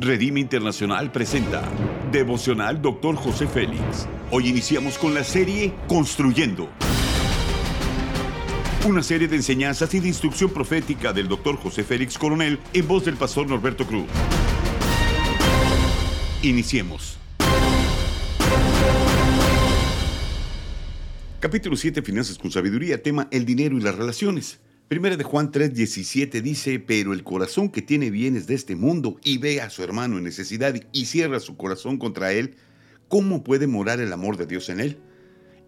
Redime Internacional presenta Devocional Dr. José Félix. Hoy iniciamos con la serie Construyendo. Una serie de enseñanzas y de instrucción profética del Dr. José Félix Coronel en voz del pastor Norberto Cruz. Iniciemos. Capítulo 7, Finanzas con Sabiduría, tema El dinero y las relaciones. Primera de Juan 3:17 dice, pero el corazón que tiene bienes de este mundo y ve a su hermano en necesidad y cierra su corazón contra él, ¿cómo puede morar el amor de Dios en él?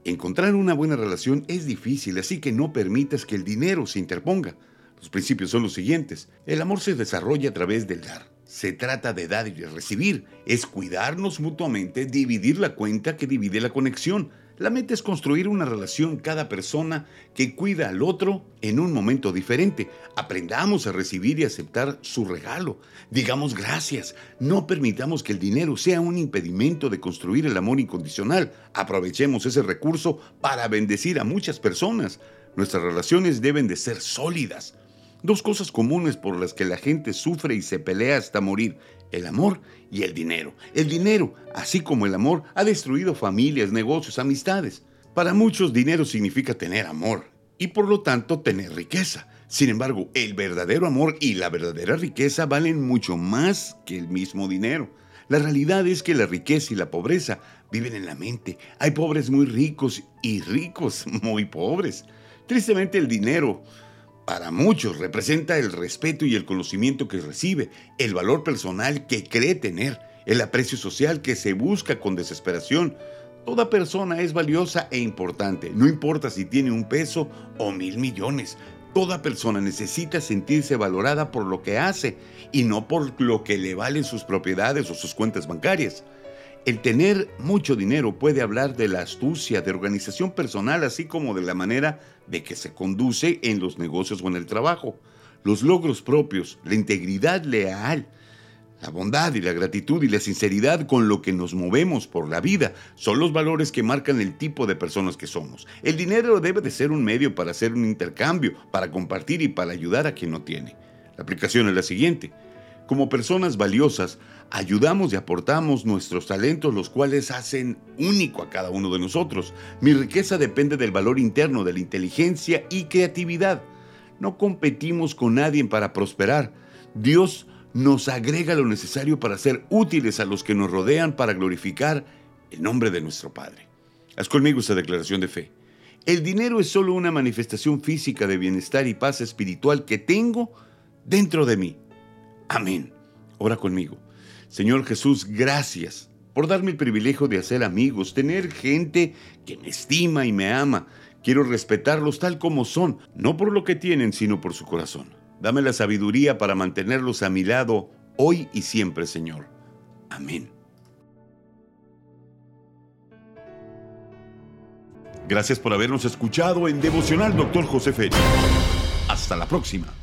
Encontrar una buena relación es difícil, así que no permitas que el dinero se interponga. Los principios son los siguientes. El amor se desarrolla a través del dar. Se trata de dar y de recibir. Es cuidarnos mutuamente, dividir la cuenta que divide la conexión. La meta es construir una relación cada persona que cuida al otro en un momento diferente. Aprendamos a recibir y aceptar su regalo. Digamos gracias. No permitamos que el dinero sea un impedimento de construir el amor incondicional. Aprovechemos ese recurso para bendecir a muchas personas. Nuestras relaciones deben de ser sólidas. Dos cosas comunes por las que la gente sufre y se pelea hasta morir, el amor y el dinero. El dinero, así como el amor, ha destruido familias, negocios, amistades. Para muchos dinero significa tener amor y por lo tanto tener riqueza. Sin embargo, el verdadero amor y la verdadera riqueza valen mucho más que el mismo dinero. La realidad es que la riqueza y la pobreza viven en la mente. Hay pobres muy ricos y ricos muy pobres. Tristemente el dinero para muchos representa el respeto y el conocimiento que recibe, el valor personal que cree tener, el aprecio social que se busca con desesperación. Toda persona es valiosa e importante, no importa si tiene un peso o mil millones. Toda persona necesita sentirse valorada por lo que hace y no por lo que le valen sus propiedades o sus cuentas bancarias. El tener mucho dinero puede hablar de la astucia, de organización personal, así como de la manera de que se conduce en los negocios o en el trabajo. Los logros propios, la integridad leal, la bondad y la gratitud y la sinceridad con lo que nos movemos por la vida son los valores que marcan el tipo de personas que somos. El dinero debe de ser un medio para hacer un intercambio, para compartir y para ayudar a quien no tiene. La aplicación es la siguiente. Como personas valiosas, ayudamos y aportamos nuestros talentos, los cuales hacen único a cada uno de nosotros. Mi riqueza depende del valor interno, de la inteligencia y creatividad. No competimos con nadie para prosperar. Dios nos agrega lo necesario para ser útiles a los que nos rodean para glorificar el nombre de nuestro Padre. Haz conmigo esta declaración de fe. El dinero es solo una manifestación física de bienestar y paz espiritual que tengo dentro de mí. Amén. Ora conmigo. Señor Jesús, gracias por darme el privilegio de hacer amigos, tener gente que me estima y me ama. Quiero respetarlos tal como son, no por lo que tienen, sino por su corazón. Dame la sabiduría para mantenerlos a mi lado hoy y siempre, Señor. Amén. Gracias por habernos escuchado en Devocional Doctor José Félix. Hasta la próxima.